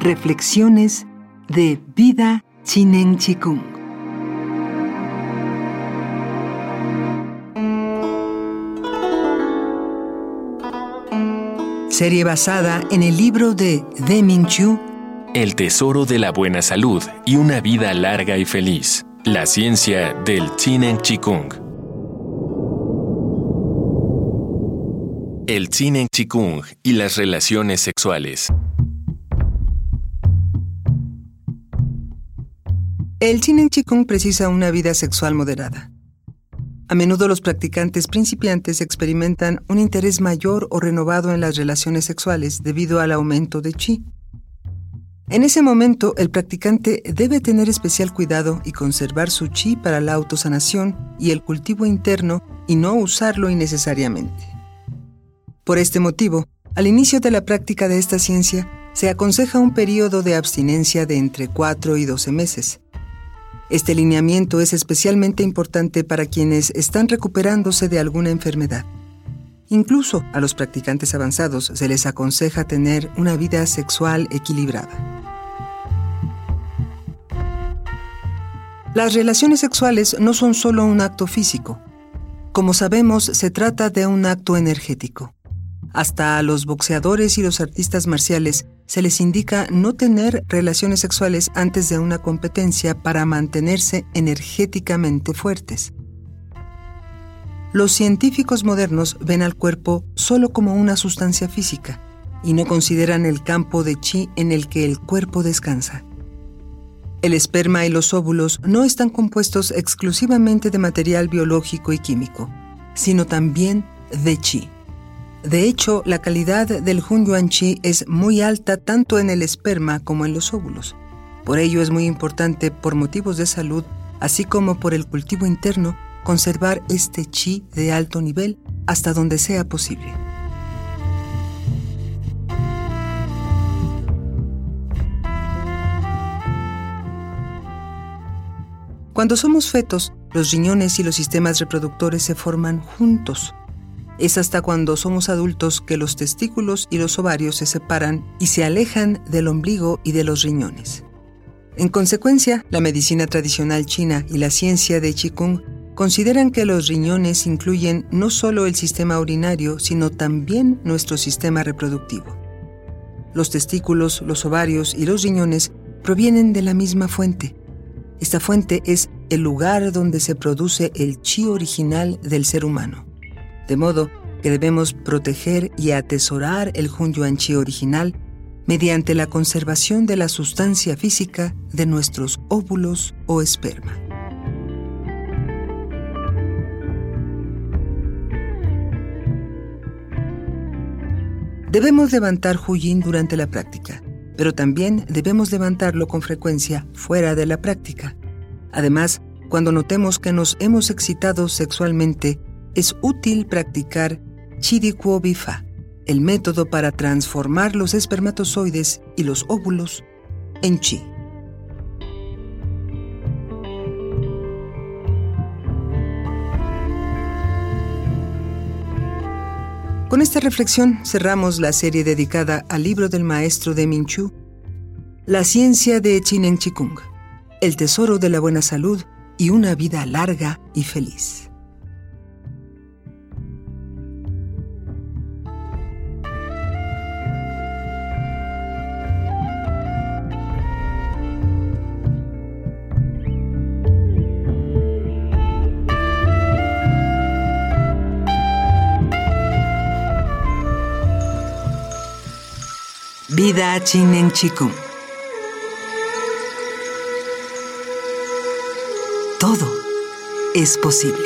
Reflexiones de Vida Chinen Chikung. Serie basada en el libro de Deming Chu, El tesoro de la buena salud y una vida larga y feliz. La ciencia del Chinen Chikung. El Chinen Chikung y las relaciones sexuales. El Chinen Chikung precisa una vida sexual moderada. A menudo los practicantes principiantes experimentan un interés mayor o renovado en las relaciones sexuales debido al aumento de chi. En ese momento, el practicante debe tener especial cuidado y conservar su chi para la autosanación y el cultivo interno y no usarlo innecesariamente. Por este motivo, al inicio de la práctica de esta ciencia, se aconseja un periodo de abstinencia de entre 4 y 12 meses este lineamiento es especialmente importante para quienes están recuperándose de alguna enfermedad. Incluso a los practicantes avanzados se les aconseja tener una vida sexual equilibrada. Las relaciones sexuales no son solo un acto físico. Como sabemos, se trata de un acto energético. Hasta a los boxeadores y los artistas marciales se les indica no tener relaciones sexuales antes de una competencia para mantenerse energéticamente fuertes. Los científicos modernos ven al cuerpo solo como una sustancia física y no consideran el campo de chi en el que el cuerpo descansa. El esperma y los óvulos no están compuestos exclusivamente de material biológico y químico, sino también de chi. De hecho, la calidad del Hun Chi es muy alta tanto en el esperma como en los óvulos. Por ello es muy importante, por motivos de salud, así como por el cultivo interno, conservar este chi de alto nivel hasta donde sea posible. Cuando somos fetos, los riñones y los sistemas reproductores se forman juntos es hasta cuando somos adultos que los testículos y los ovarios se separan y se alejan del ombligo y de los riñones. En consecuencia, la medicina tradicional china y la ciencia de Qigong consideran que los riñones incluyen no solo el sistema urinario, sino también nuestro sistema reproductivo. Los testículos, los ovarios y los riñones provienen de la misma fuente. Esta fuente es el lugar donde se produce el chi original del ser humano de modo que debemos proteger y atesorar el Hun Yuan Chi original mediante la conservación de la sustancia física de nuestros óvulos o esperma. Debemos levantar Yin durante la práctica, pero también debemos levantarlo con frecuencia fuera de la práctica. Además, cuando notemos que nos hemos excitado sexualmente es útil practicar Chidikuo Bifa, el método para transformar los espermatozoides y los óvulos en chi. Con esta reflexión cerramos la serie dedicada al libro del maestro de Minchu, La ciencia de Chinen Chikung, el tesoro de la buena salud y una vida larga y feliz. Vida Chinen Chikung. Todo es posible.